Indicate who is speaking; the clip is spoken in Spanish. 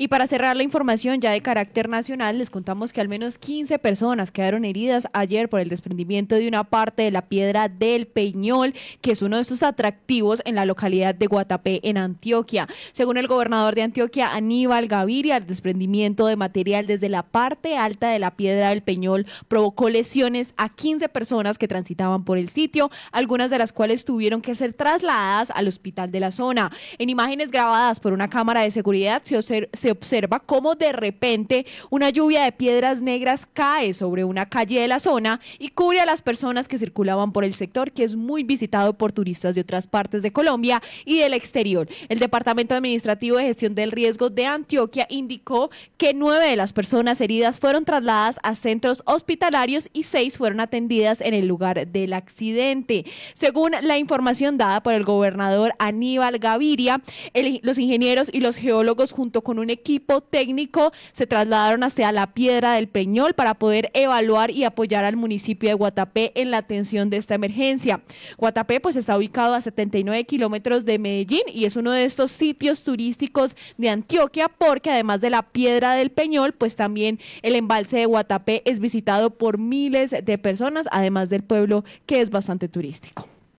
Speaker 1: Y para cerrar la información ya de carácter nacional, les contamos que al menos 15 personas quedaron heridas ayer por el desprendimiento de una parte de la piedra del Peñol, que es uno de sus atractivos en la localidad de Guatapé, en Antioquia. Según el gobernador de Antioquia, Aníbal Gaviria, el desprendimiento de material desde la parte alta de la piedra del Peñol provocó lesiones a 15 personas que transitaban por el sitio, algunas de las cuales tuvieron que ser trasladadas al hospital de la zona. En imágenes grabadas por una cámara de seguridad se, se observa cómo de repente una lluvia de piedras negras cae sobre una calle de la zona y cubre a las personas que circulaban por el sector, que es muy visitado por turistas de otras partes de Colombia y del exterior. El Departamento Administrativo de Gestión del Riesgo de Antioquia indicó que nueve de las personas heridas fueron trasladadas a centros hospitalarios y seis fueron atendidas en el lugar del accidente. Según la información dada por el gobernador Aníbal Gaviria, los ingenieros y los geólogos junto con un equipo técnico se trasladaron hacia la piedra del Peñol para poder evaluar y apoyar al municipio de Guatapé en la atención de esta emergencia. Guatapé pues está ubicado a 79 kilómetros de Medellín y es uno de estos sitios turísticos de Antioquia porque además de la piedra del Peñol pues también el embalse de Guatapé es visitado por miles de personas además del pueblo que es bastante turístico.